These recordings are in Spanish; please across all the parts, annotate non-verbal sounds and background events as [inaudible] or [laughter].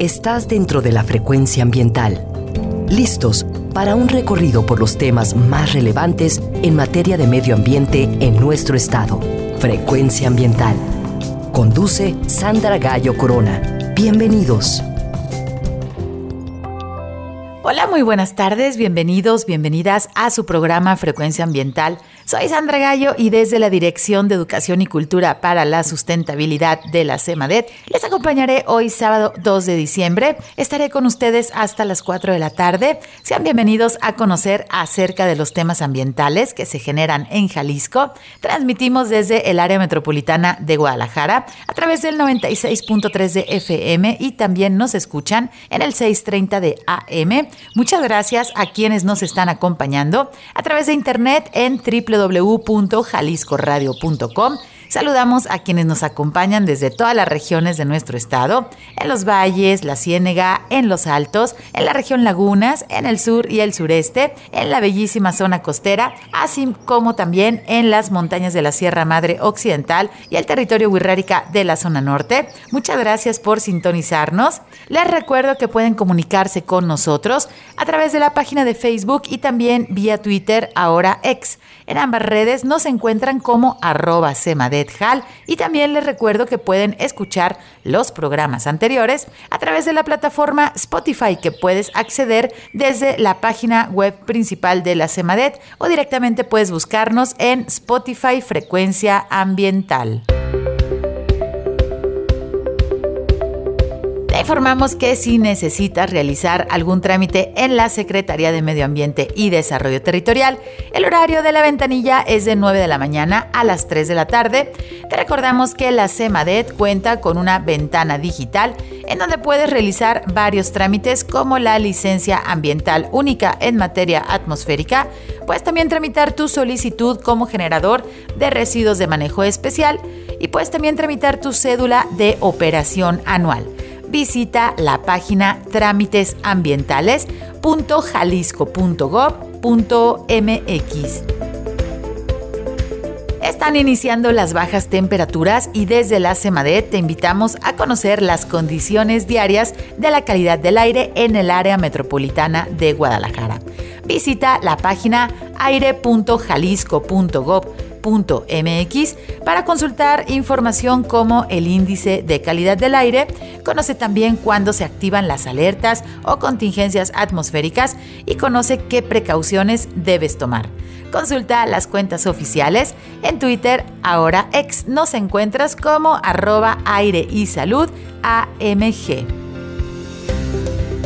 Estás dentro de la frecuencia ambiental. Listos para un recorrido por los temas más relevantes en materia de medio ambiente en nuestro estado. Frecuencia ambiental. Conduce Sandra Gallo Corona. Bienvenidos. Hola, muy buenas tardes, bienvenidos, bienvenidas a su programa Frecuencia Ambiental soy Sandra Gallo y desde la Dirección de Educación y Cultura para la Sustentabilidad de la CEMADET les acompañaré hoy sábado 2 de diciembre. Estaré con ustedes hasta las 4 de la tarde. Sean bienvenidos a conocer acerca de los temas ambientales que se generan en Jalisco. Transmitimos desde el área metropolitana de Guadalajara a través del 96.3 de FM y también nos escuchan en el 630 de AM. Muchas gracias a quienes nos están acompañando a través de internet en www www.jaliscoradio.com Saludamos a quienes nos acompañan desde todas las regiones de nuestro estado, en los valles, la ciénega, en los altos, en la región lagunas, en el sur y el sureste, en la bellísima zona costera, así como también en las montañas de la Sierra Madre Occidental y el territorio wixárika de la zona norte. Muchas gracias por sintonizarnos. Les recuerdo que pueden comunicarse con nosotros a través de la página de Facebook y también vía Twitter, ahora ex. En ambas redes nos encuentran como arroba semadethal y también les recuerdo que pueden escuchar los programas anteriores a través de la plataforma Spotify que puedes acceder desde la página web principal de la Semadet o directamente puedes buscarnos en Spotify Frecuencia Ambiental. Te informamos que si necesitas realizar algún trámite en la Secretaría de Medio Ambiente y Desarrollo Territorial, el horario de la ventanilla es de 9 de la mañana a las 3 de la tarde. Te recordamos que la CEMADET cuenta con una ventana digital en donde puedes realizar varios trámites como la licencia ambiental única en materia atmosférica, puedes también tramitar tu solicitud como generador de residuos de manejo especial y puedes también tramitar tu cédula de operación anual visita la página trámitesambientales.jalisco.gov.mx. Están iniciando las bajas temperaturas y desde la CEMADET te invitamos a conocer las condiciones diarias de la calidad del aire en el área metropolitana de Guadalajara. Visita la página aire.jalisco.gov.mx para consultar información como el índice de calidad del aire, conoce también cuándo se activan las alertas o contingencias atmosféricas y conoce qué precauciones debes tomar. Consulta las cuentas oficiales en Twitter, ahora ex nos encuentras como arroba aire y salud AMG.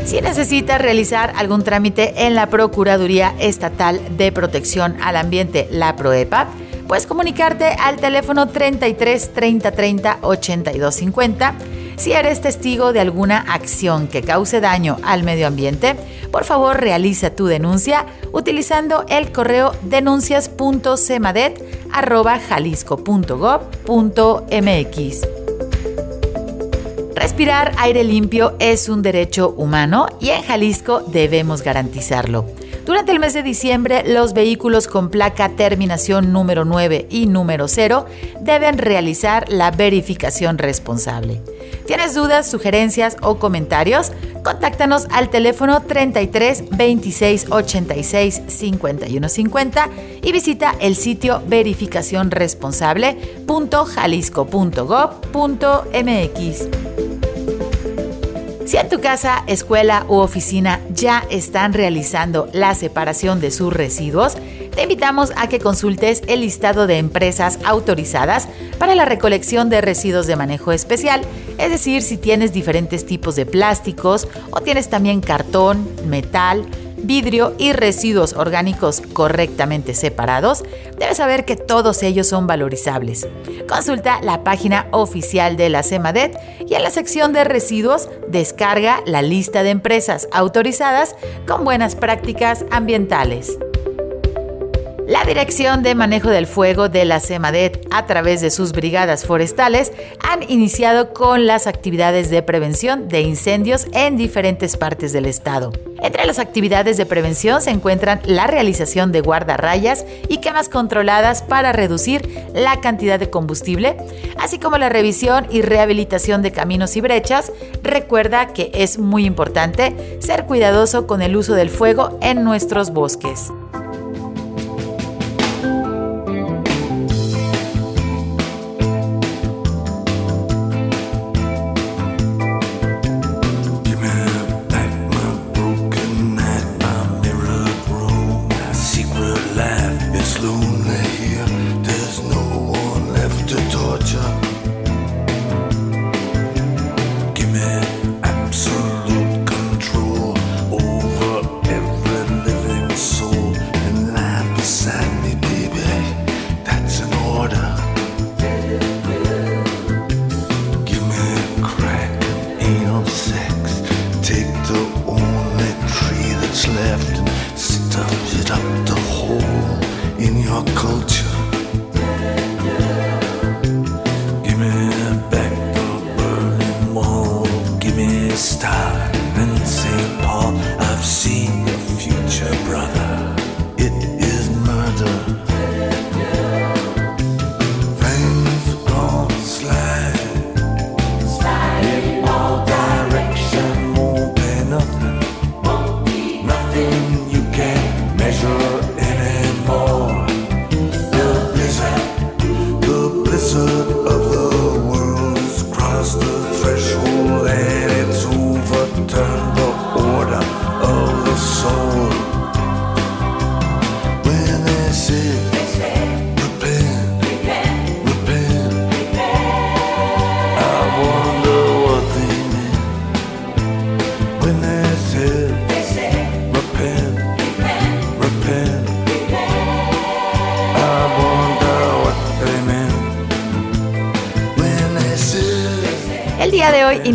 Si necesitas realizar algún trámite en la Procuraduría Estatal de Protección al Ambiente, la PROEPA, puedes comunicarte al teléfono 33 30 30 82 50. Si eres testigo de alguna acción que cause daño al medio ambiente, por favor realiza tu denuncia utilizando el correo denuncias.cemadet.jalisco.gov.mx. Respirar aire limpio es un derecho humano y en Jalisco debemos garantizarlo. Durante el mes de diciembre, los vehículos con placa terminación número 9 y número 0 deben realizar la verificación responsable. ¿Tienes dudas, sugerencias o comentarios? Contáctanos al teléfono 33 26 86 51 50 y visita el sitio verificacionresponsable.jalisco.gov.mx. En tu casa, escuela u oficina ya están realizando la separación de sus residuos, te invitamos a que consultes el listado de empresas autorizadas para la recolección de residuos de manejo especial, es decir, si tienes diferentes tipos de plásticos o tienes también cartón, metal, vidrio y residuos orgánicos correctamente separados, debes saber que todos ellos son valorizables. Consulta la página oficial de la CEMADET y en la sección de residuos descarga la lista de empresas autorizadas con buenas prácticas ambientales. La Dirección de Manejo del Fuego de la CEMADET, a través de sus brigadas forestales, han iniciado con las actividades de prevención de incendios en diferentes partes del estado. Entre las actividades de prevención se encuentran la realización de guardarrayas y quemas controladas para reducir la cantidad de combustible, así como la revisión y rehabilitación de caminos y brechas. Recuerda que es muy importante ser cuidadoso con el uso del fuego en nuestros bosques.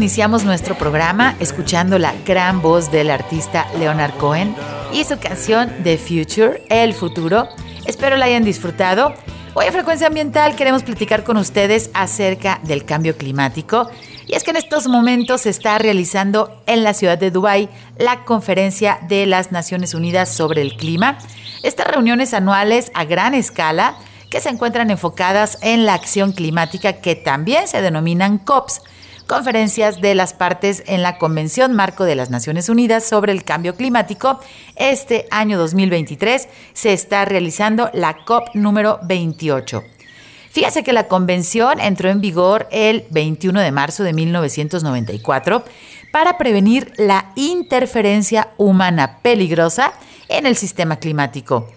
Iniciamos nuestro programa escuchando la gran voz del artista Leonard Cohen y su canción The Future, El Futuro. Espero la hayan disfrutado. Hoy en Frecuencia Ambiental queremos platicar con ustedes acerca del cambio climático. Y es que en estos momentos se está realizando en la ciudad de Dubái la conferencia de las Naciones Unidas sobre el clima. Estas reuniones anuales a gran escala que se encuentran enfocadas en la acción climática que también se denominan COPs conferencias de las partes en la Convención Marco de las Naciones Unidas sobre el Cambio Climático. Este año 2023 se está realizando la COP número 28. Fíjese que la convención entró en vigor el 21 de marzo de 1994 para prevenir la interferencia humana peligrosa en el sistema climático.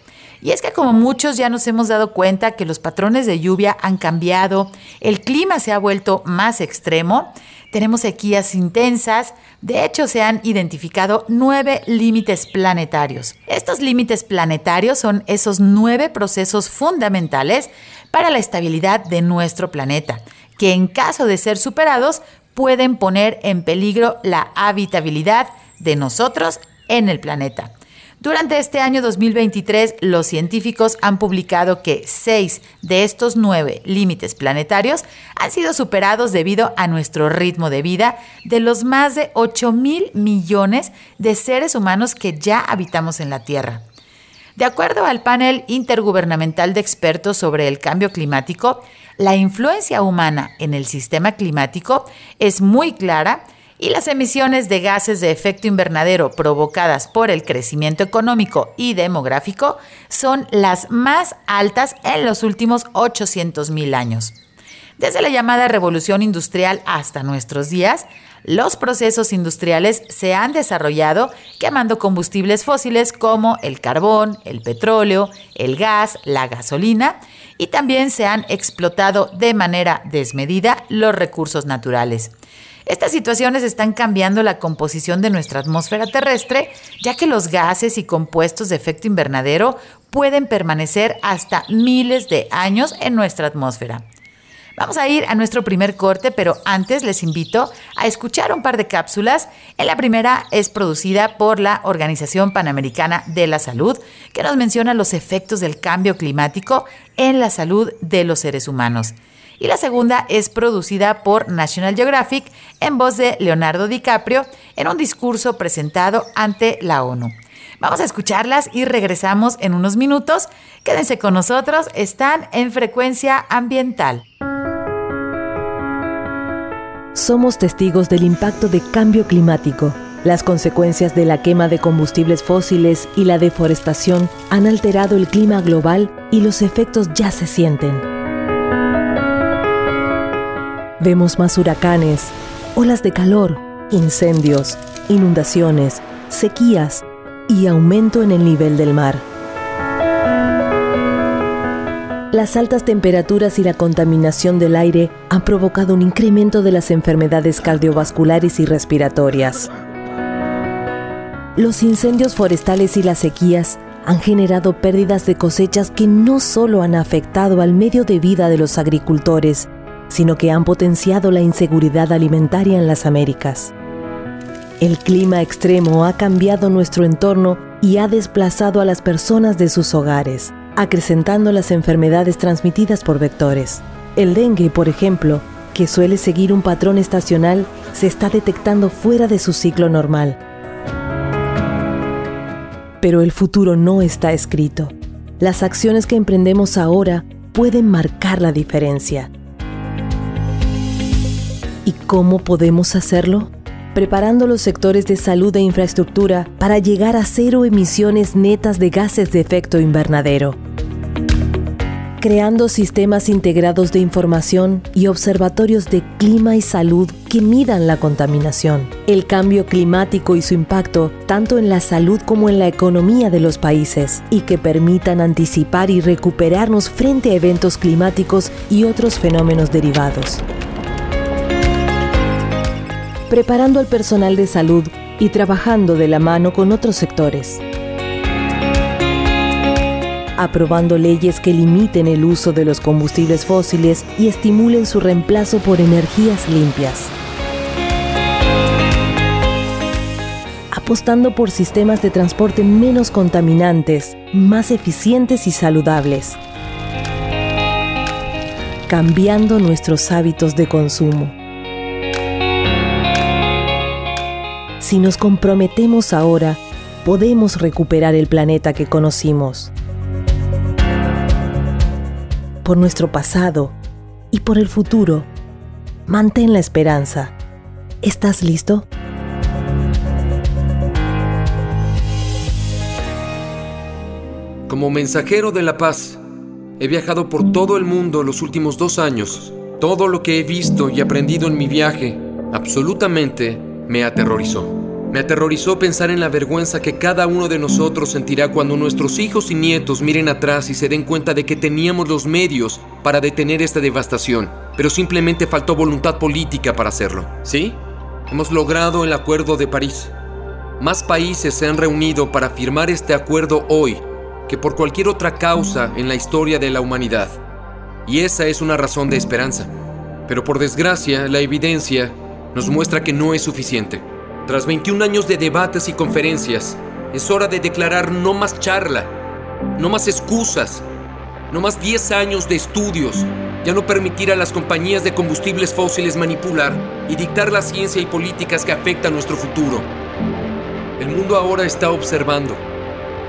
Y es que como muchos ya nos hemos dado cuenta que los patrones de lluvia han cambiado, el clima se ha vuelto más extremo, tenemos sequías intensas, de hecho se han identificado nueve límites planetarios. Estos límites planetarios son esos nueve procesos fundamentales para la estabilidad de nuestro planeta, que en caso de ser superados pueden poner en peligro la habitabilidad de nosotros en el planeta. Durante este año 2023, los científicos han publicado que seis de estos nueve límites planetarios han sido superados debido a nuestro ritmo de vida de los más de 8 mil millones de seres humanos que ya habitamos en la Tierra. De acuerdo al panel intergubernamental de expertos sobre el cambio climático, la influencia humana en el sistema climático es muy clara y las emisiones de gases de efecto invernadero provocadas por el crecimiento económico y demográfico son las más altas en los últimos 800 mil años. Desde la llamada revolución industrial hasta nuestros días, los procesos industriales se han desarrollado quemando combustibles fósiles como el carbón, el petróleo, el gas, la gasolina y también se han explotado de manera desmedida los recursos naturales. Estas situaciones están cambiando la composición de nuestra atmósfera terrestre, ya que los gases y compuestos de efecto invernadero pueden permanecer hasta miles de años en nuestra atmósfera. Vamos a ir a nuestro primer corte, pero antes les invito a escuchar un par de cápsulas. En la primera es producida por la Organización Panamericana de la Salud, que nos menciona los efectos del cambio climático en la salud de los seres humanos. Y la segunda es producida por National Geographic en voz de Leonardo DiCaprio en un discurso presentado ante la ONU. Vamos a escucharlas y regresamos en unos minutos. Quédense con nosotros, están en frecuencia ambiental somos testigos del impacto de cambio climático. Las consecuencias de la quema de combustibles fósiles y la deforestación han alterado el clima global y los efectos ya se sienten. Vemos más huracanes, olas de calor, incendios, inundaciones, sequías y aumento en el nivel del mar. Las altas temperaturas y la contaminación del aire han provocado un incremento de las enfermedades cardiovasculares y respiratorias. Los incendios forestales y las sequías han generado pérdidas de cosechas que no solo han afectado al medio de vida de los agricultores, sino que han potenciado la inseguridad alimentaria en las Américas. El clima extremo ha cambiado nuestro entorno y ha desplazado a las personas de sus hogares acrecentando las enfermedades transmitidas por vectores. El dengue, por ejemplo, que suele seguir un patrón estacional, se está detectando fuera de su ciclo normal. Pero el futuro no está escrito. Las acciones que emprendemos ahora pueden marcar la diferencia. ¿Y cómo podemos hacerlo? Preparando los sectores de salud e infraestructura para llegar a cero emisiones netas de gases de efecto invernadero creando sistemas integrados de información y observatorios de clima y salud que midan la contaminación, el cambio climático y su impacto tanto en la salud como en la economía de los países y que permitan anticipar y recuperarnos frente a eventos climáticos y otros fenómenos derivados. Preparando al personal de salud y trabajando de la mano con otros sectores aprobando leyes que limiten el uso de los combustibles fósiles y estimulen su reemplazo por energías limpias. Apostando por sistemas de transporte menos contaminantes, más eficientes y saludables. Cambiando nuestros hábitos de consumo. Si nos comprometemos ahora, podemos recuperar el planeta que conocimos por nuestro pasado y por el futuro. Mantén la esperanza. ¿Estás listo? Como mensajero de la paz, he viajado por todo el mundo los últimos dos años. Todo lo que he visto y aprendido en mi viaje absolutamente me aterrorizó. Me aterrorizó pensar en la vergüenza que cada uno de nosotros sentirá cuando nuestros hijos y nietos miren atrás y se den cuenta de que teníamos los medios para detener esta devastación, pero simplemente faltó voluntad política para hacerlo. ¿Sí? Hemos logrado el Acuerdo de París. Más países se han reunido para firmar este acuerdo hoy que por cualquier otra causa en la historia de la humanidad. Y esa es una razón de esperanza. Pero por desgracia, la evidencia nos muestra que no es suficiente. Tras 21 años de debates y conferencias, es hora de declarar no más charla, no más excusas, no más 10 años de estudios, ya no permitir a las compañías de combustibles fósiles manipular y dictar la ciencia y políticas que afectan nuestro futuro. El mundo ahora está observando.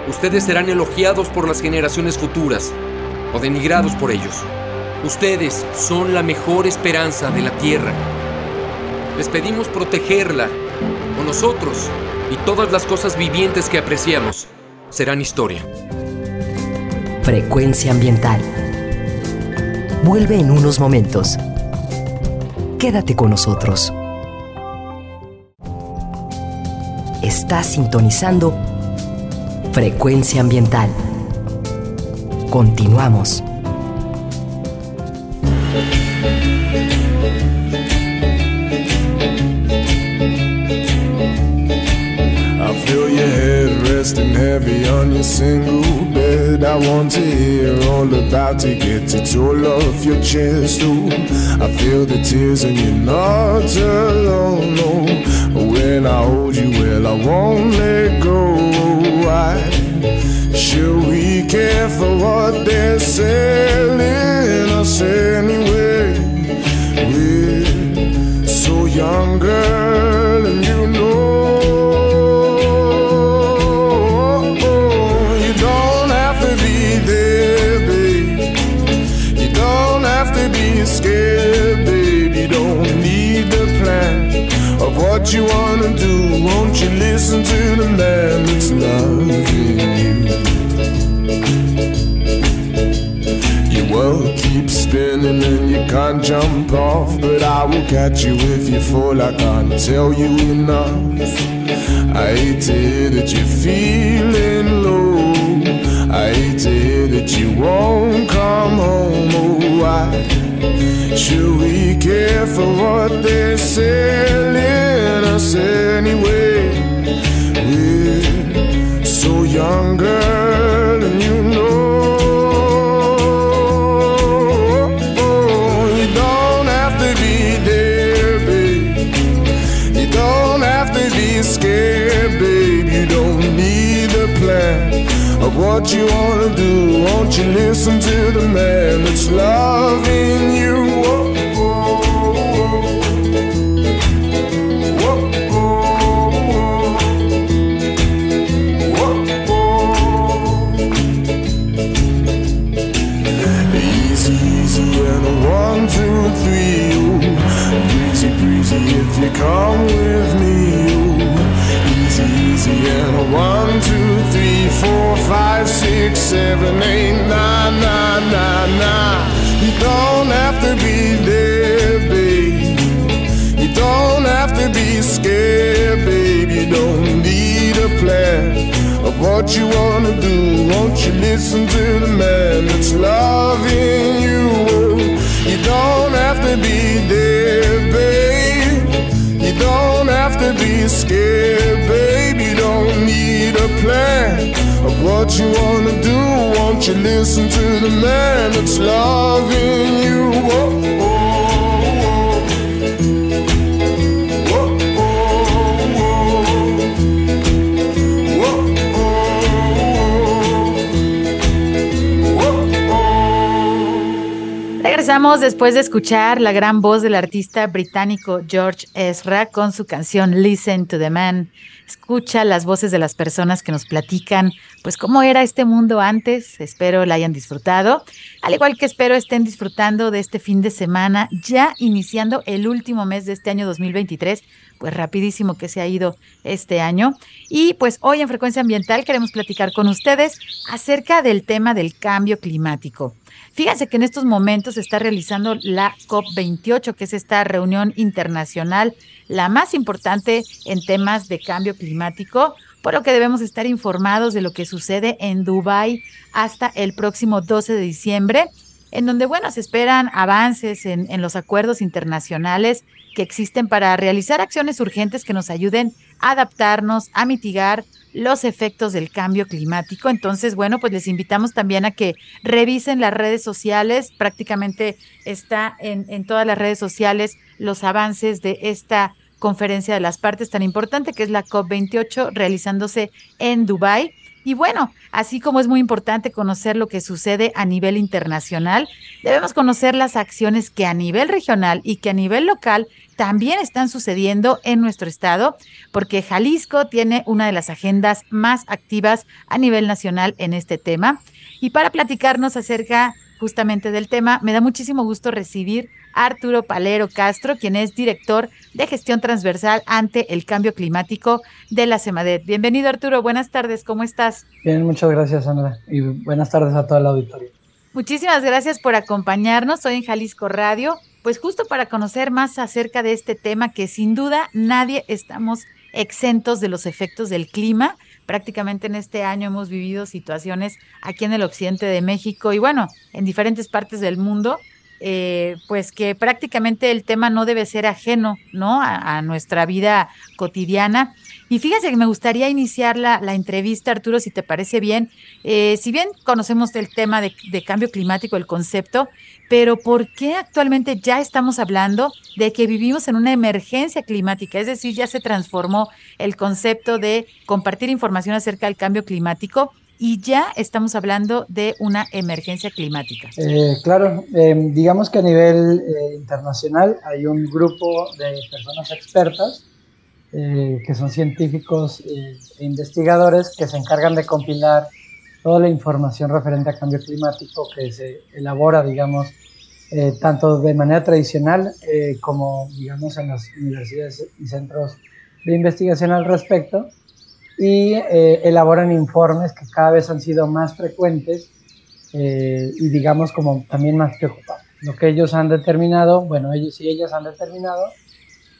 Ustedes serán elogiados por las generaciones futuras o denigrados por ellos. Ustedes son la mejor esperanza de la Tierra. Les pedimos protegerla nosotros y todas las cosas vivientes que apreciamos serán historia. Frecuencia ambiental. Vuelve en unos momentos. Quédate con nosotros. Estás sintonizando Frecuencia ambiental. Continuamos. Heavy on your single bed. I want to hear all about it. Get it all off your chest. Ooh, I feel the tears and you're not alone. No, when I hold you, well, I won't let go. Why should we care for what they're selling jump off. But I will catch you if you fall. I can't tell you enough. I hate to hear that you're feeling low. I hate to hear that you won't come home. Oh, why should we care for what they're selling us anyway? We're so young, girl, what you wanna do. Won't you listen to the man that's loving you? Whoa, whoa, whoa. Whoa, whoa. Easy, easy, and one, two, three. Ooh. Breezy, breezy, if you come with me. Six, seven, eight, nine, nine, nine, nine. You don't have to be there, babe. You don't have to be scared, babe. You don't need a plan of what you wanna do. Won't you listen to the man what you wanna do. Won't you listen to the man that's loving you? Regresamos después de escuchar la gran voz del artista británico George Ezra con su canción Listen to the Man. Escucha las voces de las personas que nos platican, pues cómo era este mundo antes. Espero la hayan disfrutado. Al igual que espero estén disfrutando de este fin de semana, ya iniciando el último mes de este año 2023 pues rapidísimo que se ha ido este año. Y pues hoy en Frecuencia Ambiental queremos platicar con ustedes acerca del tema del cambio climático. Fíjense que en estos momentos se está realizando la COP28, que es esta reunión internacional, la más importante en temas de cambio climático, por lo que debemos estar informados de lo que sucede en Dubái hasta el próximo 12 de diciembre, en donde, bueno, se esperan avances en, en los acuerdos internacionales que existen para realizar acciones urgentes que nos ayuden a adaptarnos, a mitigar los efectos del cambio climático. Entonces, bueno, pues les invitamos también a que revisen las redes sociales. Prácticamente está en, en todas las redes sociales los avances de esta conferencia de las partes tan importante que es la COP28 realizándose en Dubái. Y bueno, así como es muy importante conocer lo que sucede a nivel internacional, debemos conocer las acciones que a nivel regional y que a nivel local también están sucediendo en nuestro estado, porque Jalisco tiene una de las agendas más activas a nivel nacional en este tema. Y para platicarnos acerca justamente del tema, me da muchísimo gusto recibir Arturo Palero Castro, quien es director de gestión transversal ante el cambio climático de la CEMADET. Bienvenido Arturo, buenas tardes, ¿cómo estás? Bien, muchas gracias Sandra y buenas tardes a toda la auditoría. Muchísimas gracias por acompañarnos hoy en Jalisco Radio, pues justo para conocer más acerca de este tema que sin duda nadie estamos exentos de los efectos del clima. Prácticamente en este año hemos vivido situaciones aquí en el occidente de México y bueno, en diferentes partes del mundo eh, pues que prácticamente el tema no debe ser ajeno, ¿no? A, nuestra vida cotidiana. Y fíjese que me gustaría iniciar la, entrevista, Arturo, si te parece bien. Eh, si bien conocemos el tema de, de, cambio climático, el concepto, pero ¿por qué actualmente ya estamos hablando de que vivimos en una emergencia climática? Es decir, ya se transformó el concepto de compartir información acerca del cambio climático y ya estamos hablando de una emergencia climática. Eh, claro, em, digamos que a nivel eh, internacional hay un grupo de personas expertas eh, que son científicos e investigadores que se encargan de compilar toda la información referente a cambio climático que se elabora, digamos, tanto de manera tradicional como, digamos, en las universidades y centros de investigación al respecto y eh, elaboran informes que cada vez han sido más frecuentes eh, y digamos como también más preocupantes. Lo que ellos han determinado, bueno, ellos y ellas han determinado,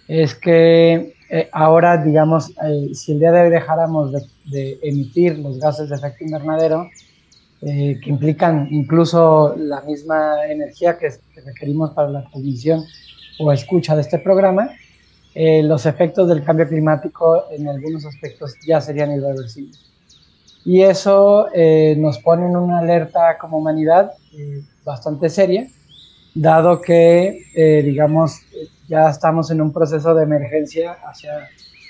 es que eh, ahora, digamos, si el día de hoy dejáramos de, emitir los gases de efecto invernadero, que implican incluso la misma energía que, que requerimos para la transmisión o escucha de este programa, eh, los efectos del cambio climático en algunos aspectos ya serían irreversibles. Y eso eh, nos pone en una alerta como humanidad eh, bastante seria, dado que, digamos, ya estamos en un proceso de emergencia hacia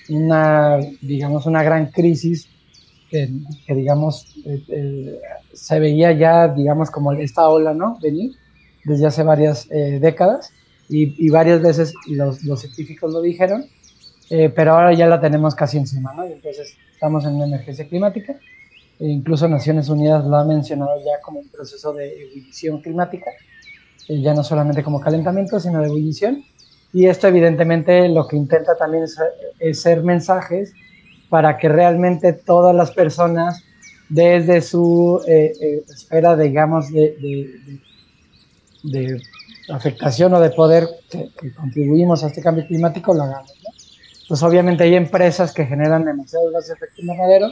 una, digamos, una gran crisis que, que digamos, se veía ya, digamos, como esta ola, ¿no? Venir desde hace varias décadas y, varias veces los, los, científicos lo dijeron, eh, pero ahora ya la tenemos casi encima, ¿no? entonces estamos en una emergencia climática, e incluso Naciones Unidas lo ha mencionado ya como un proceso de ebullición climática, eh, ya no solamente como calentamiento, sino de ebullición, y esto evidentemente lo que intenta también es, ser mensajes para que realmente todas las personas desde su eh, esfera, digamos, de, de, de afectación o de poder que, contribuimos a este cambio climático lo hagamos. Pues obviamente hay empresas que generan demasiados gases de efecto invernadero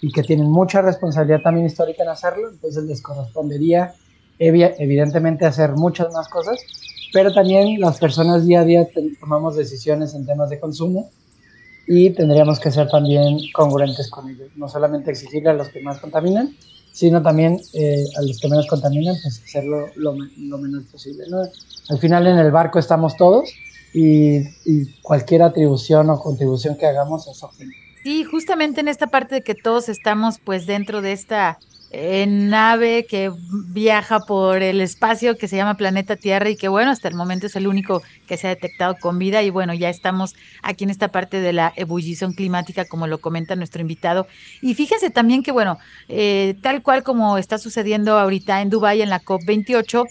y que tienen mucha responsabilidad también histórica en hacerlo, entonces les correspondería evidentemente hacer muchas más cosas, pero también las personas día a día tomamos decisiones en temas de consumo y tendríamos que ser también congruentes con ellos, no solamente exigirle a los que más contaminan, sino también eh, a los que menos contaminan, pues hacerlo lo, lo menos posible. ¿no? Al final en el barco estamos todos y, y, cualquier atribución o contribución que hagamos es óptima. Sí, justamente en esta parte de que todos estamos pues dentro de esta en nave que viaja por el espacio que se llama planeta Tierra y que bueno, hasta el momento es el único que se ha detectado con vida y bueno, ya estamos aquí en esta parte de la ebullición climática como lo comenta nuestro invitado. Y fíjense también que bueno, eh, tal cual como está sucediendo ahorita en Dubái en la COP28,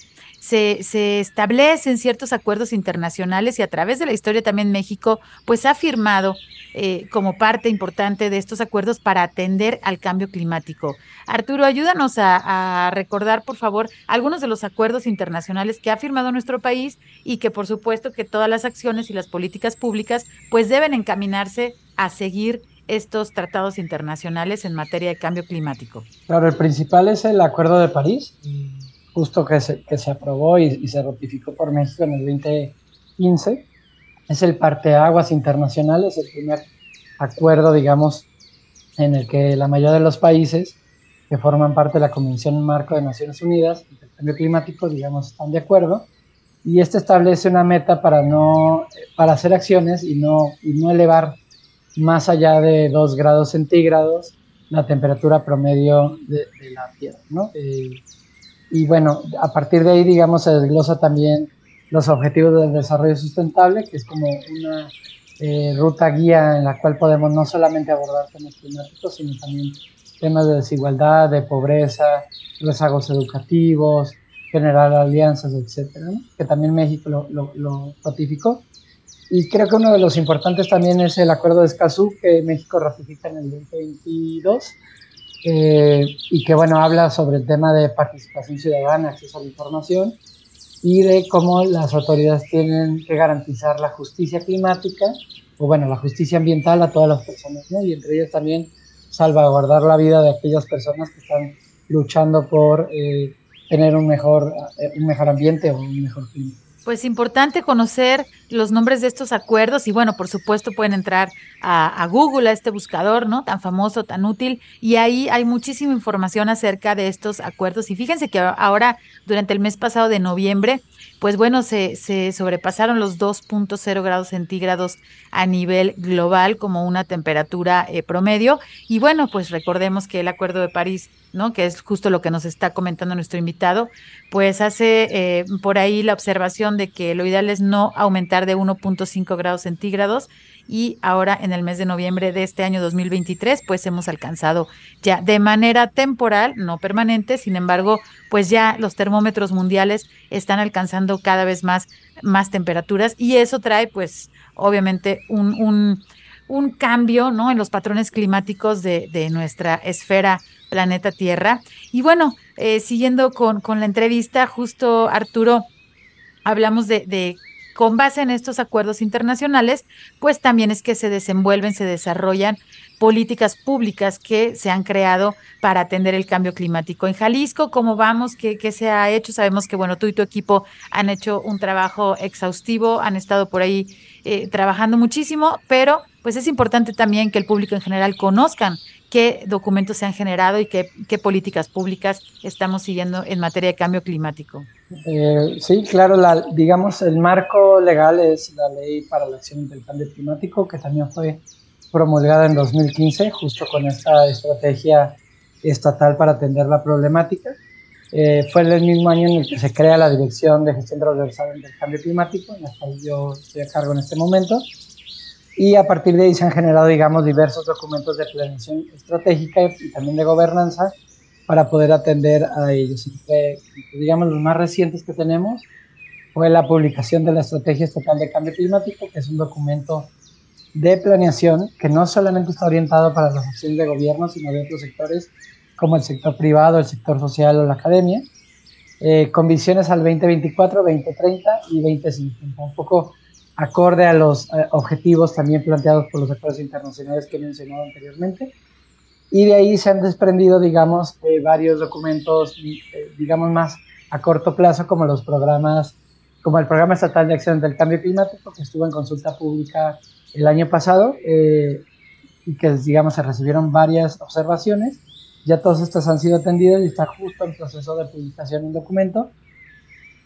se, se, establecen ciertos acuerdos internacionales y a través de la historia también México pues ha firmado eh, como parte importante de estos acuerdos para atender al cambio climático. Arturo, ayúdanos a, recordar por favor algunos de los acuerdos internacionales que ha firmado nuestro país y que por supuesto que todas las acciones y las políticas públicas pues deben encaminarse a seguir estos tratados internacionales en materia de cambio climático. Claro, el principal es el Acuerdo de París justo que se, que se aprobó y, se ratificó por México en el 2015. Es el parteaguas internacional, es el primer acuerdo, digamos, en el que la mayoría de los países que forman parte de la Convención Marco de Naciones Unidas el cambio climático, digamos, están de acuerdo. Y este establece una meta para, no, para hacer acciones y no, y no elevar más allá de 2 grados centígrados la temperatura promedio de, la Tierra. ¿no? Eh, y bueno, a partir de ahí, digamos, se desglosa también los objetivos del desarrollo sustentable, que es como una eh, ruta guía en la cual podemos no solamente abordar temas climáticos, sino también temas de desigualdad, de pobreza, rezagos educativos, generar alianzas, etcétera, que también México lo, lo, ratificó. Y creo que uno de los importantes también es el acuerdo de Escazú, que México ratifica en el 2022, eh, y que bueno, habla sobre el tema de participación ciudadana, acceso a la información y de cómo las autoridades tienen que garantizar la justicia climática o bueno, la justicia ambiental a todas las personas, ¿no? Y entre ellas también salvaguardar la vida de aquellas personas que están luchando por, eh, tener un mejor, un mejor ambiente o un mejor clima. Pues importante conocer los nombres de estos acuerdos y bueno, por supuesto pueden entrar a, Google, a este buscador, ¿no? Tan famoso, tan útil y ahí hay muchísima información acerca de estos acuerdos y fíjense que ahora durante el mes pasado de noviembre pues bueno, se, sobrepasaron los 2.0 grados centígrados a nivel global como una temperatura eh, promedio. Y bueno, pues recordemos que el Acuerdo de París, ¿no? Que es justo lo que nos está comentando nuestro invitado, pues hace eh, por ahí la observación de que lo ideal es no aumentar de 1.5 grados centígrados y ahora en el mes de noviembre de este año 2023 pues hemos alcanzado ya de manera temporal, no permanente, sin embargo pues ya los termómetros mundiales están alcanzando cada vez más, más temperaturas y eso trae pues obviamente un, un, cambio ¿no? en los patrones climáticos de, de nuestra esfera planeta Tierra. Y bueno, eh, siguiendo con, con la entrevista, justo Arturo, hablamos de con base en estos acuerdos internacionales, pues también es que se desenvuelven, se desarrollan políticas públicas que se han creado para atender el cambio climático. En Jalisco, ¿cómo vamos? ¿Qué, se ha hecho? Sabemos que, bueno, tú y tu equipo han hecho un trabajo exhaustivo, han estado por ahí eh, trabajando muchísimo, pero pues es importante también que el público en general conozcan qué documentos se han generado y qué, qué políticas públicas estamos siguiendo en materia de cambio climático. Eh, sí, claro, la, digamos, el marco legal es la Ley para la Acción del Cambio Climático, que también fue promulgada en 2015, justo con esta estrategia estatal para atender la problemática. Eh, fue el mismo año en el que se crea la Dirección de Gestión Transversal del Cambio Climático, en la cual yo estoy a cargo en este momento y a partir de ahí se han generado, digamos, diversos documentos de planeación estratégica y también de gobernanza para poder atender a ellos. digamos, los más recientes que tenemos fue la publicación de la Estrategia Estatal de Cambio Climático, que es un documento de planeación que no solamente está orientado para las acciones de gobierno, sino de otros sectores como el sector privado, el sector social o la academia, eh, con visiones al 2024, 2030 y 2050. Un poco acorde a los eh, objetivos también planteados por los acuerdos internacionales que he mencionado anteriormente. Y de ahí se han desprendido, digamos, eh, varios documentos, eh, digamos, más a corto plazo, como los programas, como el Programa Estatal de Acción del Cambio Climático, que estuvo en consulta pública el año pasado y que, digamos, se recibieron varias observaciones. Ya todas estas han sido atendidas y está justo en proceso de publicación un documento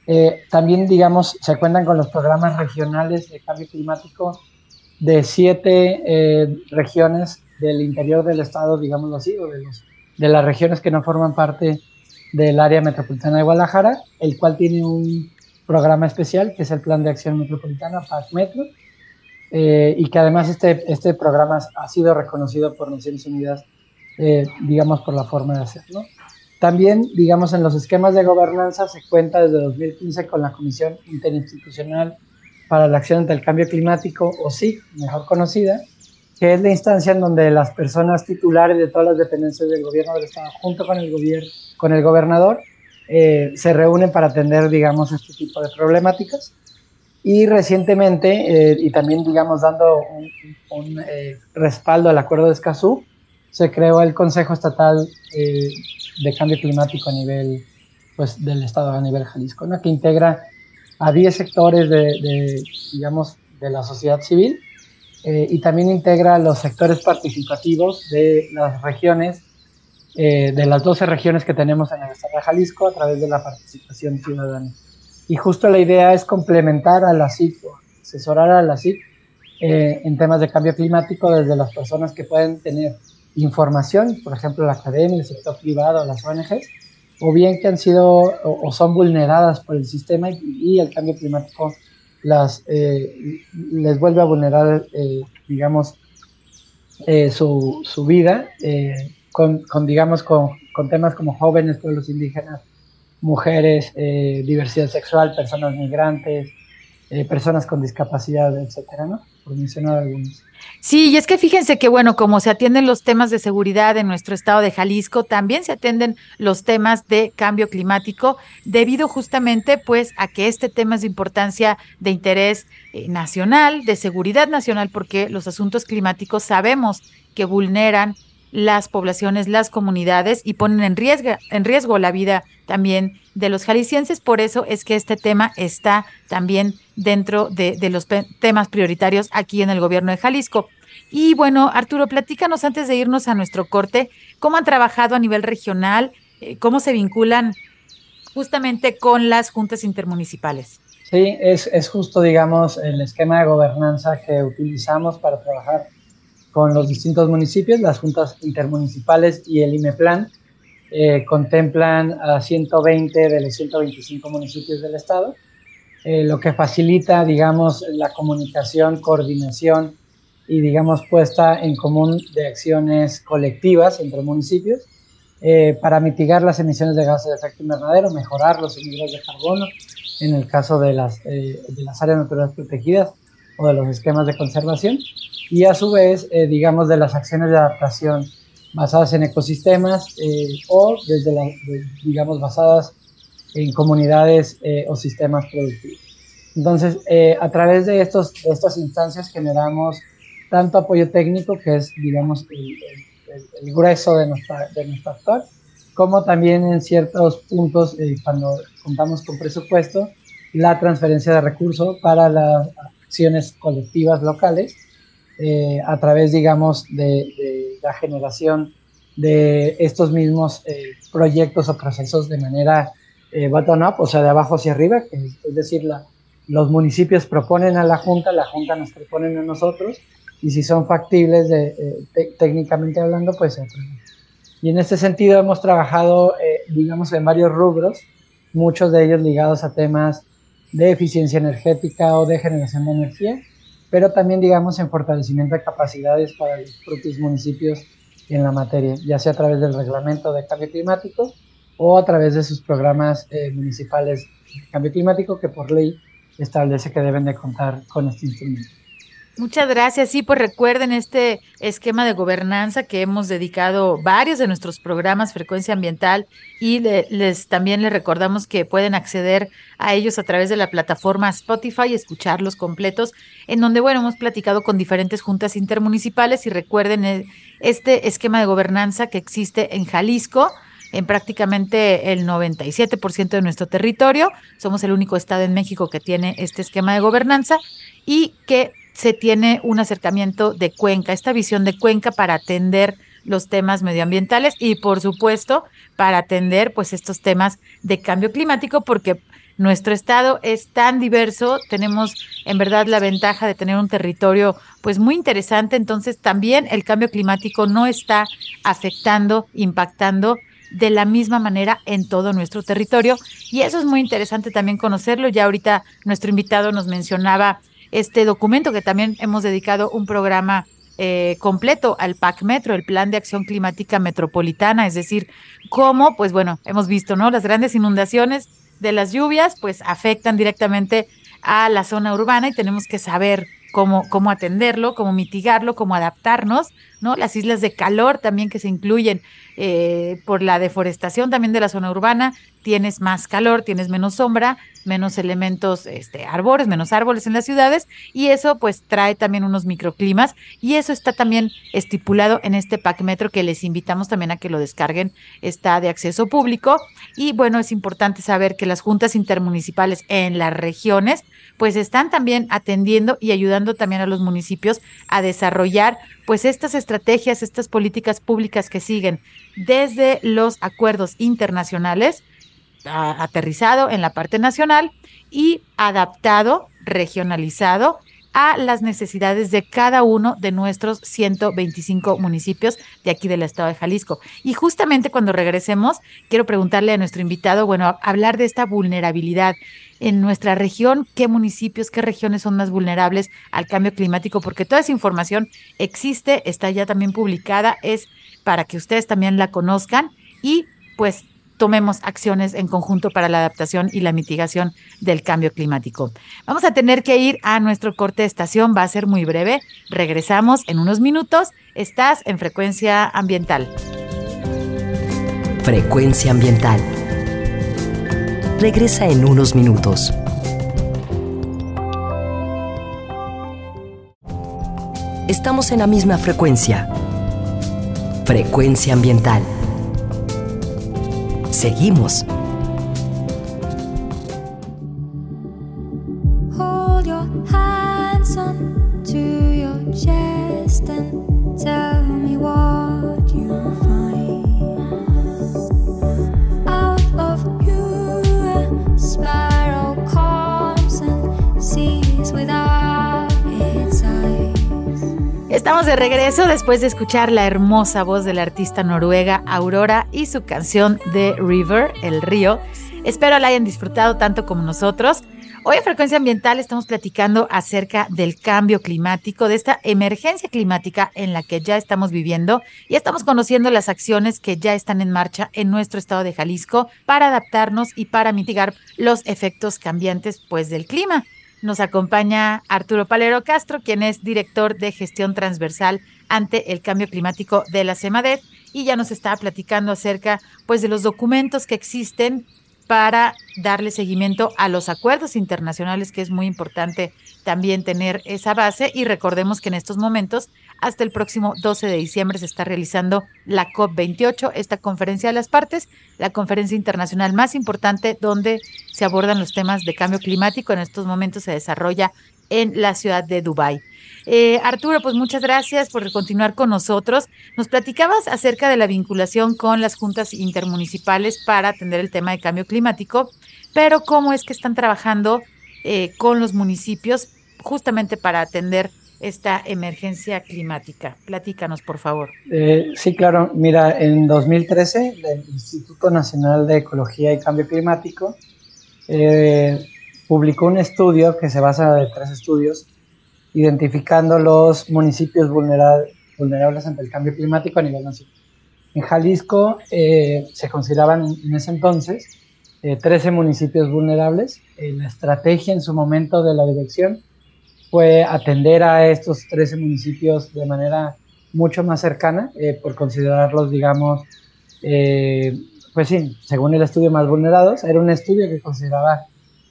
eh, también, digamos, se cuentan con los programas regionales de cambio climático de siete eh, regiones del interior del estado, digámoslo así, o de, las regiones que no forman parte del área metropolitana de Guadalajara, el cual tiene un programa especial que es el Plan de Acción Metropolitana, PAC Metro, eh, y que además este, este programa ha sido reconocido por Naciones Unidas, digamos, por la forma de hacerlo. También, digamos, en los esquemas de gobernanza se cuenta desde 2015 con la Comisión Interinstitucional para la Acción ante el Cambio Climático, o SIC, mejor conocida, que es la instancia en donde las personas titulares de todas las dependencias del gobierno del Estado, junto con el, gobierno, con el gobernador, eh, se reúnen para atender, digamos, este tipo de problemáticas. Y recientemente, eh, y también, digamos, dando un, eh, respaldo al acuerdo de Escazú, se creó el Consejo Estatal eh, de Cambio Climático a nivel pues, del Estado, a nivel Jalisco, ¿no? que integra a 10 sectores de, digamos, de la sociedad civil eh, y también integra los sectores participativos de las regiones, eh, de las 12 regiones que tenemos en el Estado de Jalisco a través de la participación ciudadana. Y justo la idea es complementar a la CIC, asesorar a la CIC en temas de cambio climático desde las personas que pueden tener información, por ejemplo, la academia, el sector privado, las ONGs, o bien que han sido o, son vulneradas por el sistema y, el cambio climático las, eh, les vuelve a vulnerar, eh, digamos, eh, su, su, vida con, con, digamos, con, con, temas como jóvenes, pueblos indígenas, mujeres, diversidad sexual, personas migrantes, personas con discapacidad, etcétera, ¿no? Por mencionar algunos. Sí, y es que fíjense que, bueno, como se atienden los temas de seguridad en nuestro estado de Jalisco, también se atienden los temas de cambio climático, debido justamente, pues, a que este tema es de importancia de interés eh, nacional, de seguridad nacional, porque los asuntos climáticos sabemos que vulneran las poblaciones, las comunidades y ponen en riesgo, en riesgo la vida también de los jaliscienses. Por eso es que este tema está también dentro de, de los temas prioritarios aquí en el gobierno de Jalisco. Y bueno, Arturo, platícanos antes de irnos a nuestro corte, cómo han trabajado a nivel regional, eh, cómo se vinculan justamente con las juntas intermunicipales. Sí, es, es justo, digamos, el esquema de gobernanza que utilizamos para trabajar con los distintos municipios, las juntas intermunicipales y el IMEPLAN eh, contemplan a 120 de los 125 municipios del estado, eh, lo que facilita, digamos, la comunicación, coordinación y, digamos, puesta en común de acciones colectivas entre municipios eh, para mitigar las emisiones de gases de efecto invernadero, mejorar los emisiones de carbono en el caso de las, de las áreas naturales protegidas o de los esquemas de conservación y a su vez, eh, digamos, de las acciones de adaptación basadas en ecosistemas eh, o desde, la, digamos, basadas en comunidades eh, o sistemas productivos. Entonces, a través de, estos, estas instancias generamos tanto apoyo técnico, que es, digamos, el, grueso de nuestra, de nuestra actuar, como también en ciertos puntos, cuando contamos con presupuesto, la transferencia de recursos para las acciones colectivas locales eh, a través, digamos, de, la generación de estos mismos eh, proyectos o procesos de manera eh, bottom-up, o sea, de abajo hacia arriba, es, decir, los municipios proponen a la Junta, la Junta nos propone a nosotros, y si son factibles de, técnicamente hablando, pues Y en este sentido hemos trabajado, digamos, en varios rubros, muchos de ellos ligados a temas de eficiencia energética o de generación de energía, pero también, digamos, en fortalecimiento de capacidades para los propios municipios en la materia, ya sea a través del reglamento de cambio climático o a través de sus programas eh, municipales de cambio climático que por ley establece que deben de contar con este instrumento. Muchas gracias. Sí, pues recuerden este esquema de gobernanza que hemos dedicado varios de nuestros programas Frecuencia Ambiental y les también les recordamos que pueden acceder a ellos a través de la plataforma Spotify y escucharlos completos, en donde, bueno, hemos platicado con diferentes juntas intermunicipales y recuerden eh, este esquema de gobernanza que existe en Jalisco en prácticamente el 97% de nuestro territorio. Somos el único estado en México que tiene este esquema de gobernanza y que se tiene un acercamiento de Cuenca, esta visión de Cuenca para atender los temas medioambientales y por supuesto para atender pues estos temas de cambio climático porque nuestro estado es tan diverso, tenemos en verdad la ventaja de tener un territorio pues muy interesante, entonces también el cambio climático no está afectando, impactando de la misma manera en todo nuestro territorio. Y eso es muy interesante también conocerlo, ya ahorita nuestro invitado nos mencionaba este documento que también hemos dedicado un programa eh, completo al PAC Metro, el Plan de Acción Climática Metropolitana, es decir, cómo, pues bueno, hemos visto, ¿no? Las grandes inundaciones de las lluvias, pues afectan directamente a la zona urbana y tenemos que saber cómo, cómo atenderlo, cómo mitigarlo, cómo adaptarnos, Las islas de calor también que se incluyen eh, por la deforestación también de la zona urbana, tienes más calor, tienes menos sombra, menos elementos, este, árboles, menos árboles en las ciudades, y eso pues trae también unos microclimas, y eso está también estipulado en este PAC Metro que les invitamos también a que lo descarguen, está de acceso público, y bueno, es importante saber que las juntas intermunicipales en las regiones pues están también atendiendo y ayudando también a los municipios a desarrollar pues estas estrategias, estas políticas públicas que siguen desde los acuerdos internacionales, aterrizado en la parte nacional y adaptado, regionalizado a las necesidades de cada uno de nuestros 125 municipios de aquí del estado de Jalisco. Y justamente cuando regresemos, quiero preguntarle a nuestro invitado, bueno, hablar de esta vulnerabilidad en nuestra región, qué municipios, qué regiones son más vulnerables al cambio climático, porque toda esa información existe, está ya también publicada, es para que ustedes también la conozcan y pues tomemos acciones en conjunto para la adaptación y la mitigación del cambio climático. Vamos a tener que ir a nuestro corte de estación, va a ser muy breve. Regresamos en unos minutos. Estás en frecuencia ambiental. Frecuencia ambiental. Regresa en unos minutos. Estamos en la misma frecuencia Frecuencia ambiental. Seguimos. Hold your hands on to your chest and Estamos de regreso después de escuchar la hermosa voz de la artista noruega Aurora y su canción The River, el río. Espero la hayan disfrutado tanto como nosotros. Hoy en Frecuencia Ambiental estamos platicando acerca del cambio climático, de esta emergencia climática en la que ya estamos viviendo y estamos conociendo las acciones que ya están en marcha en nuestro estado de Jalisco para adaptarnos y para mitigar los efectos cambiantes pues del clima. Nos acompaña Arturo Palero Castro, quien es director de gestión transversal ante el cambio climático de la CEMADET y ya nos está platicando acerca pues de los documentos que existen para darle seguimiento a los acuerdos internacionales, que es muy importante también tener esa base. Y recordemos que en estos momentos, hasta el próximo 12 de diciembre, se está realizando la COP28, esta conferencia de las partes, la conferencia internacional más importante donde se abordan los temas de cambio climático. En estos momentos se desarrolla en la ciudad de Dubái. Eh, Arturo, pues muchas gracias por continuar con nosotros. Nos platicabas acerca de la vinculación con las juntas intermunicipales para atender el tema de cambio climático, pero cómo es que están trabajando eh, con los municipios justamente para atender esta emergencia climática. Platícanos, por favor. Eh, sí, claro. Mira, en 2013 el Instituto Nacional de Ecología y Cambio Climático eh, publicó un estudio que se basa en tres estudios identificando los municipios vulnera- vulnerables ante el cambio climático a nivel nacional. En Jalisco eh, se consideraban en ese entonces eh, 13 municipios vulnerables. Eh, la estrategia en su momento de la dirección fue atender a estos 13 municipios de manera mucho más cercana, eh, por considerarlos, digamos, eh, pues sí, según el estudio más vulnerados. Era un estudio que consideraba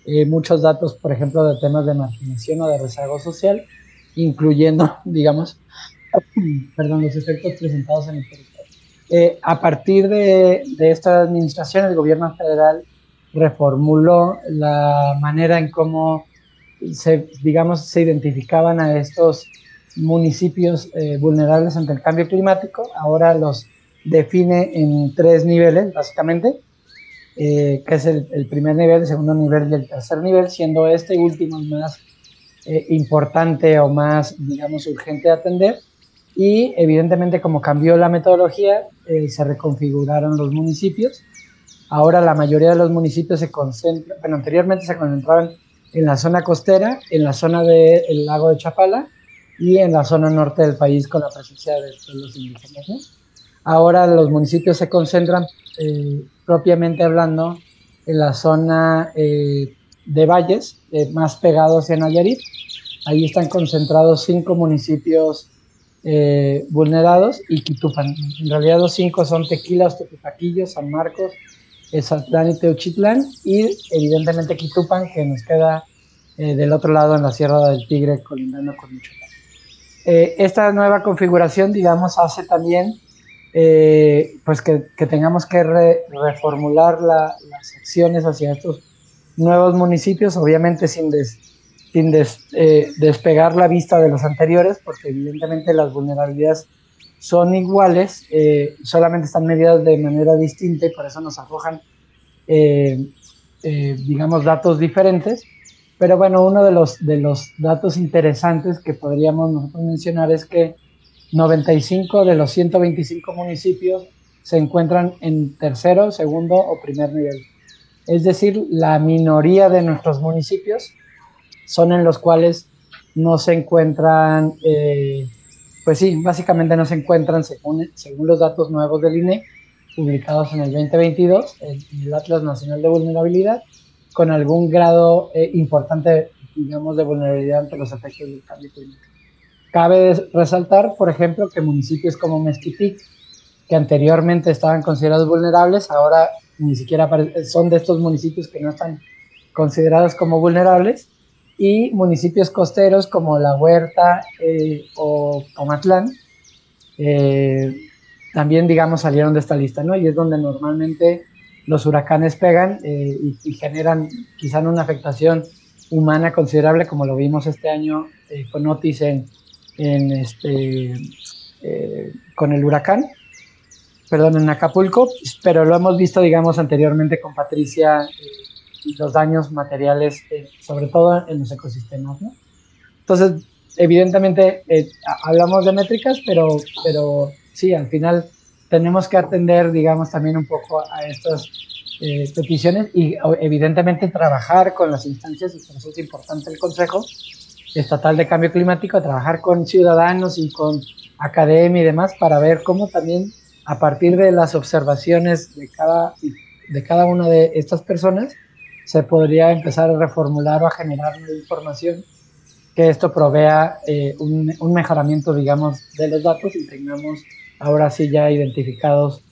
eh, muchos datos, por ejemplo, de temas de marginación o de rezago social, incluyendo, [laughs] digamos, [clears throat] perdón, los efectos presentados en el territorio. Eh, a partir de, de esta administración, el gobierno federal reformuló la manera en cómo se, digamos, se identificaban a estos municipios eh, vulnerables ante el cambio climático. Ahora los define en tres niveles, básicamente, eh, que es el, primer nivel, el segundo nivel y el tercer nivel, siendo este último el más eh, importante o más, digamos, urgente de atender. Y evidentemente, como cambió la metodología, se reconfiguraron los municipios. Ahora la mayoría de los municipios se concentran, bueno, anteriormente se concentraban en la zona costera, en la zona del lago de Chapala y en la zona norte del país con la presencia de pueblos indígenas. ¿no? Ahora los municipios se concentran eh, propiamente hablando en la zona eh, de valles, eh, más pegados en Nayarit. Ahí están concentrados cinco municipios eh, vulnerados y Quitupan. En realidad los cinco son Tequila, Tepepaquillo, San Marcos, Ezatlán y Teuchitlán y evidentemente Quitupan que nos queda eh, del otro lado en la Sierra del Tigre colindando con Michoacán. Eh, esta nueva configuración, digamos, hace también eh, pues que, que, tengamos que re, reformular la, las acciones hacia estos nuevos municipios, obviamente sin, des, sin des, eh, despegar la vista de los anteriores, porque evidentemente las vulnerabilidades son iguales, eh, solamente están medidas de manera distinta y por eso nos arrojan, eh, digamos, datos diferentes. Pero bueno, uno de los, de los datos interesantes que podríamos mencionar es que 95 de los 125 municipios se encuentran en tercero, segundo o primer nivel. Es decir, la minoría de nuestros municipios son en los cuales no se encuentran, eh, pues sí, básicamente no se encuentran según, según los datos nuevos del INE, publicados en el 2022, en el Atlas Nacional de Vulnerabilidad, con algún grado eh, importante, digamos, de vulnerabilidad ante los efectos del cambio climático. Cabe resaltar, por ejemplo, que municipios como Mezquitic, que anteriormente estaban considerados vulnerables, ahora ni siquiera son de estos municipios que no están considerados como vulnerables, y municipios costeros como La Huerta eh, o Comatlán, eh, también, digamos, salieron de esta lista, ¿no? Y es donde normalmente los huracanes pegan eh, y, generan quizá una afectación humana considerable, como lo vimos este año con Otis en, en este, con el huracán, perdón, en Acapulco, pero lo hemos visto, digamos, anteriormente con Patricia y los daños materiales, eh, sobre todo en los ecosistemas, ¿no? Entonces, evidentemente, eh, ha- hablamos de métricas, pero, pero sí, al final tenemos que atender, digamos, también un poco a estas eh, peticiones y evidentemente trabajar con las instancias, y por eso es importante el Consejo Estatal de Cambio Climático, trabajar con ciudadanos y con academia y demás para ver cómo también a partir de las observaciones de cada, de cada una de estas personas se podría empezar a reformular o a generar nueva información que esto provea eh, un, un mejoramiento, digamos, de los datos y tengamos ahora sí ya identificados,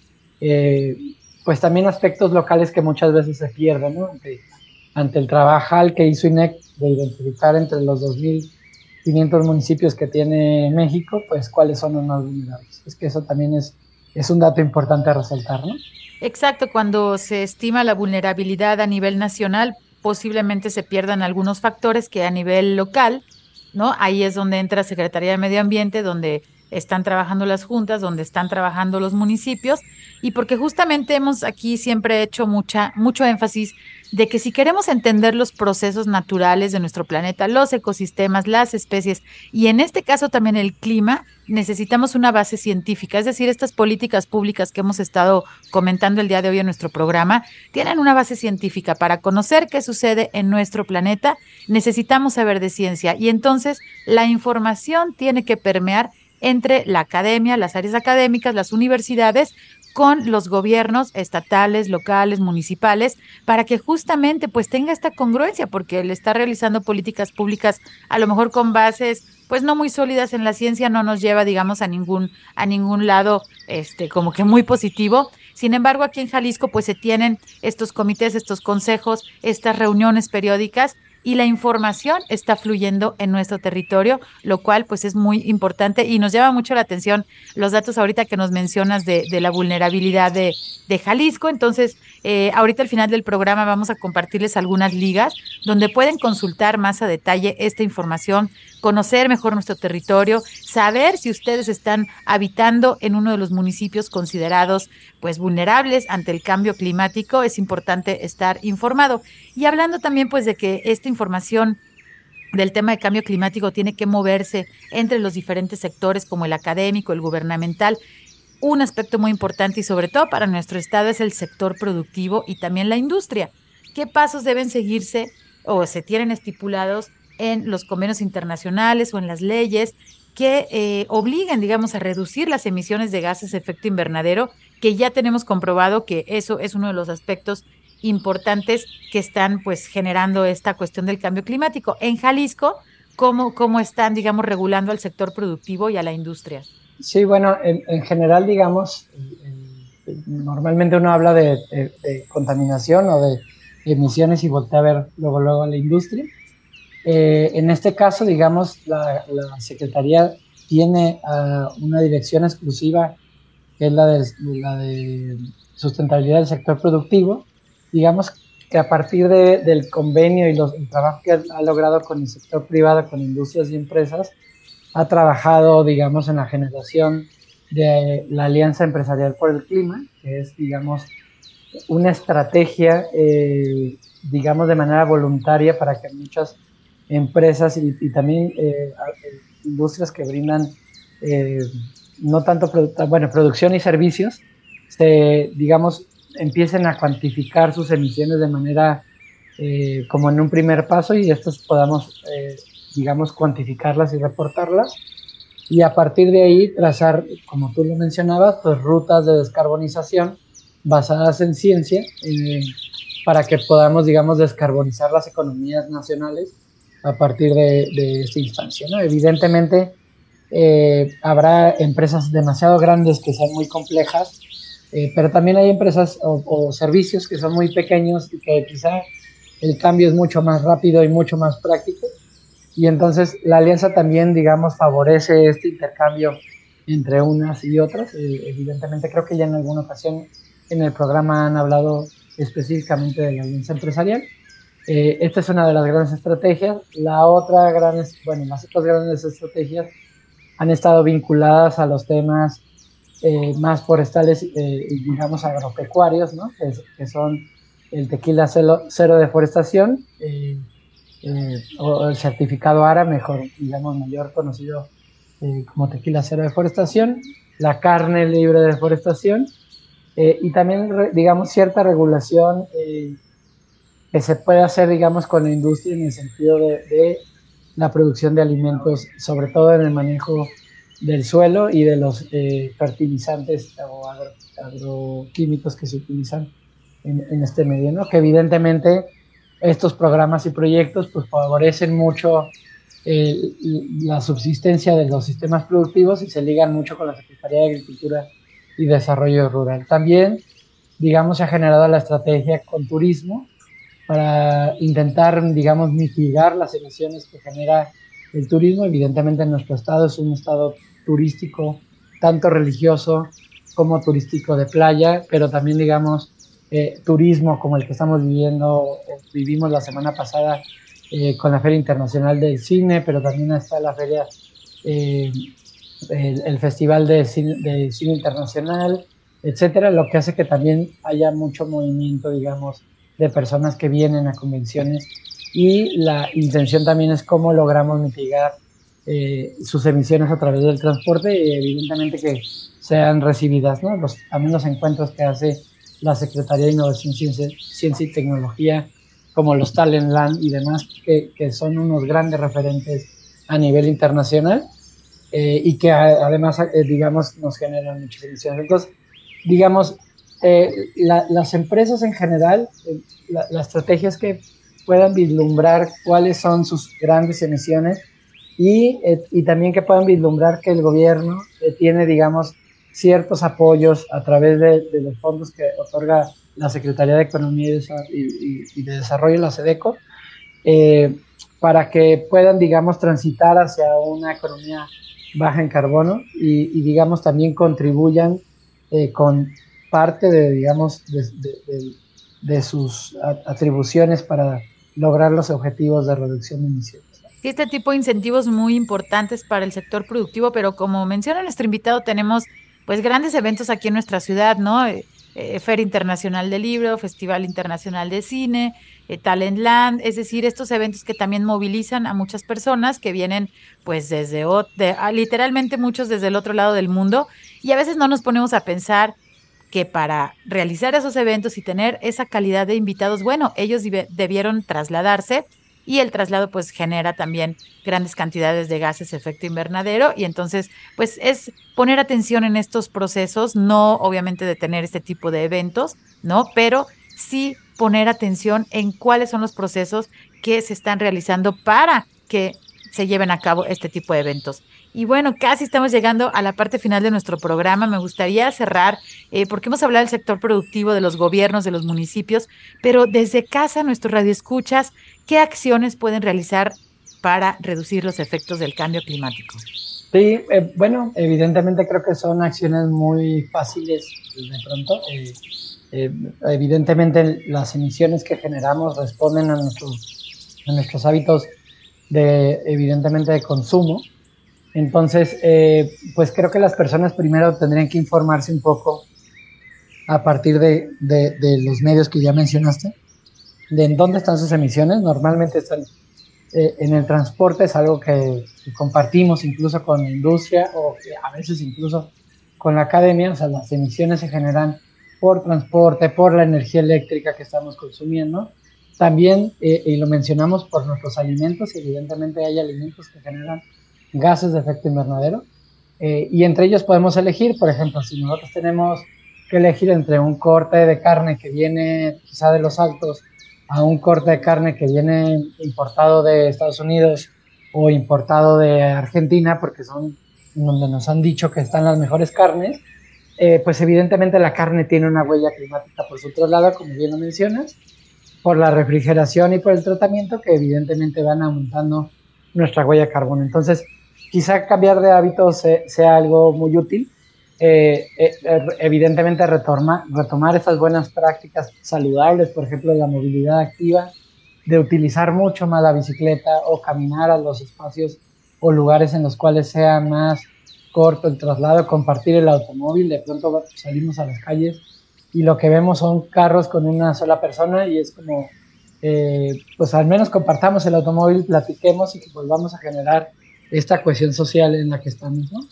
eh, pues también aspectos locales que muchas veces se pierden, ¿no? Ante, el trabajo que hizo INEC de identificar entre los 2.500 municipios que tiene México, pues cuáles son los más vulnerables. Es que eso también es, es un dato importante a resaltar, ¿no? Exacto, cuando se estima la vulnerabilidad a nivel nacional, posiblemente se pierdan algunos factores que a nivel local, ¿no? Ahí es donde entra Secretaría de Medio Ambiente, donde están trabajando las juntas, donde están trabajando los municipios, y porque justamente hemos aquí siempre hecho mucha, mucho énfasis de que si queremos entender los procesos naturales de nuestro planeta, los ecosistemas, las especies, y en este caso también el clima, necesitamos una base científica, es decir, estas políticas públicas que hemos estado comentando el día de hoy en nuestro programa, tienen una base científica. Para conocer qué sucede en nuestro planeta, necesitamos saber de ciencia y entonces la información tiene que permear entre la academia, las áreas académicas, las universidades, con los gobiernos estatales, locales, municipales, para que justamente pues tenga esta congruencia, porque él está realizando políticas públicas a lo mejor con bases pues no muy sólidas en la ciencia, no nos lleva digamos a ningún a ningún lado este como que muy positivo. Sin embargo, aquí en Jalisco pues se tienen estos comités, estos consejos, estas reuniones periódicas y la información está fluyendo en nuestro territorio, lo cual pues es muy importante y nos llama mucho la atención los datos ahorita que nos mencionas de, de la vulnerabilidad de, de Jalisco. Entonces, eh, ahorita al final del programa vamos a compartirles algunas ligas donde pueden consultar más a detalle esta información, conocer mejor nuestro territorio, saber si ustedes están habitando en uno de los municipios considerados pues vulnerables ante el cambio climático, es importante estar informado. Y hablando también pues de que esta información del tema de cambio climático tiene que moverse entre los diferentes sectores como el académico, el gubernamental. Un aspecto muy importante y sobre todo para nuestro estado es el sector productivo y también la industria. ¿Qué pasos deben seguirse o se tienen estipulados en los convenios internacionales o en las leyes que eh, obliguen, digamos, a reducir las emisiones de gases de efecto invernadero, que ya tenemos comprobado que eso es uno de los aspectos importantes que están pues generando esta cuestión del cambio climático. En Jalisco, ¿cómo, cómo están, digamos, regulando al sector productivo y a la industria? Sí, bueno, en, en general, digamos, normalmente uno habla de, contaminación o de emisiones y voltea a ver luego, luego la industria. Eh, en este caso, digamos, la, Secretaría tiene ah, una dirección exclusiva, que es la de, la de sustentabilidad del sector productivo. Digamos que a partir de- del convenio y los, el trabajo que ha logrado con el sector privado, con industrias y empresas, ha trabajado, digamos, en la generación de la Alianza Empresarial por el Clima, que es, digamos, una estrategia, eh, digamos, de manera voluntaria para que muchas empresas y, también eh, eh, industrias que brindan no tanto, produ- bueno, producción y servicios, se, digamos, empiecen a cuantificar sus emisiones de manera como en un primer paso y estos podamos, digamos, cuantificarlas y reportarlas. Y a partir de ahí trazar, como tú lo mencionabas, pues rutas de descarbonización basadas en ciencia eh, para que podamos, digamos, descarbonizar las economías nacionales a partir de, esta instancia. Evidentemente, eh, habrá empresas demasiado grandes que sean muy complejas, eh, pero también hay empresas o, o servicios que son muy pequeños y que quizá el cambio es mucho más rápido y mucho más práctico. Y entonces la alianza también, digamos, favorece este intercambio entre unas y otras. Eh, evidentemente creo que ya en alguna ocasión en el programa han hablado específicamente de la alianza empresarial. Eh, esta es una de las grandes estrategias. La otra gran, bueno, las otras grandes estrategias han estado vinculadas a los temas eh, más forestales eh, digamos agropecuarios, ¿no? que, que, son el tequila cero, cero deforestación eh, o el certificado ARA, mejor, digamos, mayor conocido como tequila cero deforestación, la carne libre de deforestación y también, digamos, cierta regulación que se puede hacer, digamos, con la industria en el sentido de, de la producción de alimentos, sobre todo en el manejo del suelo y de los eh, fertilizantes o agro, agroquímicos que se utilizan en, en, este medio, ¿no? Que evidentemente estos programas y proyectos pues favorecen mucho eh, la subsistencia de los sistemas productivos y se ligan mucho con la Secretaría de Agricultura y Desarrollo Rural. También, digamos, se ha generado la estrategia con turismo para intentar, digamos, mitigar las emisiones que genera el turismo. Evidentemente, en nuestro estado es un estado turístico, tanto religioso como turístico de playa, pero también, digamos, eh, turismo como el que estamos viviendo, vivimos la semana pasada eh, con la Feria Internacional del Cine, pero también está la Feria, eh, el, Festival de Cine, de Cine Internacional, etcétera, lo que hace que también haya mucho movimiento, digamos, de personas que vienen a convenciones y la intención también es cómo logramos mitigar eh, sus emisiones a través del transporte y evidentemente que sean recibidas, ¿no? Los, también los encuentros que hace la Secretaría de Innovación, Ciencia, Ciencia y Tecnología, como los Talent Land y demás, que, que son unos grandes referentes a nivel internacional eh, y que a, además, eh, digamos, nos generan muchas emisiones. Entonces, digamos, eh, la, las empresas en general, eh, la, la estrategia es que puedan vislumbrar cuáles son sus grandes emisiones y, eh, y también que puedan vislumbrar que el gobierno eh, tiene, digamos, ciertos apoyos a través de, los fondos que otorga la Secretaría de Economía y, y, de Desarrollo, la SEDECO, eh, para que puedan, digamos, transitar hacia una economía baja en carbono y, digamos, también contribuyan eh, con parte de, digamos, de, sus atribuciones para lograr los objetivos de reducción de emisiones. Este tipo de incentivos muy importantes para el sector productivo, pero como menciona nuestro invitado, tenemos pues grandes eventos aquí en nuestra ciudad, ¿no? Eh, eh, Feria Internacional del Libro, Festival Internacional de Cine, eh, Talentland, es decir, estos eventos que también movilizan a muchas personas que vienen pues desde, literalmente muchos desde el otro lado del mundo y a veces no nos ponemos a pensar que para realizar esos eventos y tener esa calidad de invitados, bueno, ellos debieron trasladarse y el traslado pues genera también grandes cantidades de gases efecto invernadero y entonces pues es poner atención en estos procesos, no obviamente detener este tipo de eventos, ¿no? Pero sí poner atención en cuáles son los procesos que se están realizando para que se lleven a cabo este tipo de eventos. Y bueno, casi estamos llegando a la parte final de nuestro programa. Me gustaría cerrar, eh, porque hemos hablado del sector productivo, de los gobiernos, de los municipios, pero desde casa, nuestros radioescuchas, ¿qué acciones pueden realizar para reducir los efectos del cambio climático? Sí, eh, bueno, evidentemente creo que son acciones muy fáciles de pronto. Eh, evidentemente las emisiones que generamos responden a nuestros, a nuestros hábitos de, evidentemente, de consumo. Entonces, eh, pues creo que las personas primero tendrían que informarse un poco a partir de, los medios que ya mencionaste, de en dónde están sus emisiones. Normalmente están eh, en el transporte, es algo que, que, compartimos incluso con la industria o a veces incluso con la academia. O sea, las emisiones se generan por transporte, por la energía eléctrica que estamos consumiendo. También, eh, y lo mencionamos por nuestros alimentos, evidentemente hay alimentos que generan gases de efecto invernadero. Eh, y entre ellos podemos elegir, por ejemplo, si nosotros tenemos que elegir entre un corte de carne que viene quizá de los altos a un corte de carne que viene importado de Estados Unidos o importado de Argentina, porque son donde nos han dicho que están las mejores carnes, eh, pues evidentemente la carne tiene una huella climática por su traslado, como bien lo mencionas, por la refrigeración y por el tratamiento que evidentemente van aumentando nuestra huella de carbono. Entonces, quizá cambiar de hábitos se- sea algo muy útil. Eh, eh, eh, evidentemente retorma- retomar estas buenas prácticas saludables, por ejemplo, la movilidad activa, de utilizar mucho más la bicicleta o caminar a los espacios o lugares en los cuales sea más corto el traslado, compartir el automóvil, de pronto salimos a las calles y lo que vemos son carros con una sola persona y es como, eh, pues al menos compartamos el automóvil, platiquemos y que volvamos a generar esta cohesión social en la que estamos, ¿no?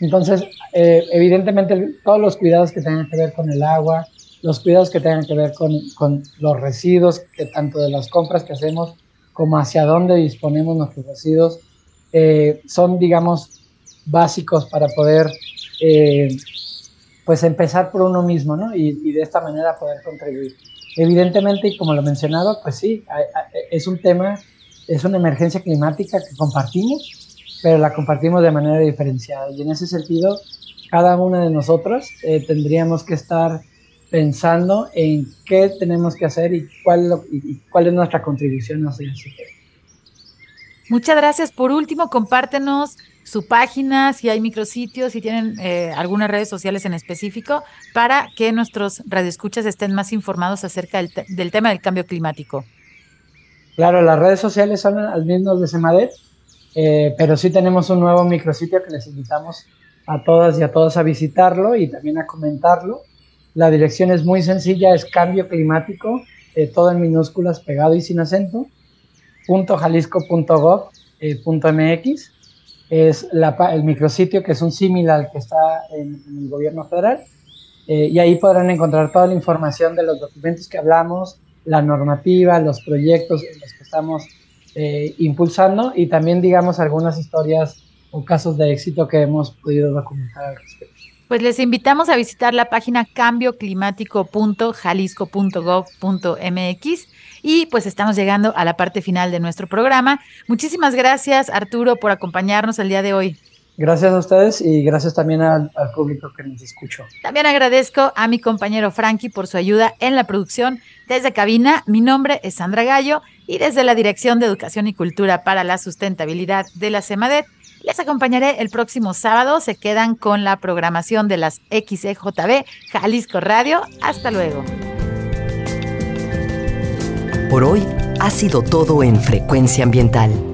Entonces, eh, evidentemente, todos los cuidados que tengan que ver con el agua, los cuidados que tengan que ver con, con los residuos, que tanto de las compras que hacemos como hacia dónde disponemos nuestros residuos, eh, son, digamos, básicos para poder, eh, pues, empezar por uno mismo, ¿no? Y, y de esta manera poder contribuir. Evidentemente, y como lo mencionaba, pues sí, hay- hay- es un tema, es una emergencia climática que compartimos, pero la compartimos de manera diferenciada. Y en ese sentido, cada una de nosotros eh, tendríamos que estar pensando en qué tenemos que hacer y cuál, lo- y- cuál es nuestra contribución hacia ese tema. Muchas gracias. Por último, compártenos su página, si hay micrositios, si tienen eh, algunas redes sociales en específico, para que nuestros radioescuchas estén más informados acerca del, te- del tema del cambio climático. Claro, las redes sociales son las mismas de Semadet, eh, pero sí tenemos un nuevo micrositio que les invitamos a todas y a todos a visitarlo y también a comentarlo. La dirección es muy sencilla, es cambio climático, eh, todo en minúsculas, pegado y sin acento, punto jalisco.gov, eh, punto. Es la el micrositio que es un símil al que está en, en el gobierno federal. Eh, y ahí podrán encontrar toda la información de los documentos que hablamos, la normativa, los proyectos en los que estamos eh, impulsando y también, digamos, algunas historias o casos de éxito que hemos podido documentar al respecto. Pues les invitamos a visitar la página cambioclimático.jalisco.gov.mx y pues estamos llegando a la parte final de nuestro programa. Muchísimas gracias Arturo por acompañarnos el día de hoy. Gracias a ustedes y gracias también al, al público que nos escuchó. También agradezco a mi compañero Frankie por su ayuda en la producción. Desde cabina, mi nombre es Sandra Gallo y desde la Dirección de Educación y Cultura para la Sustentabilidad de la CEMADET, les acompañaré el próximo sábado. Se quedan con la programación de las XEJB Jalisco Radio. Hasta luego. Por hoy ha sido todo en Frecuencia Ambiental.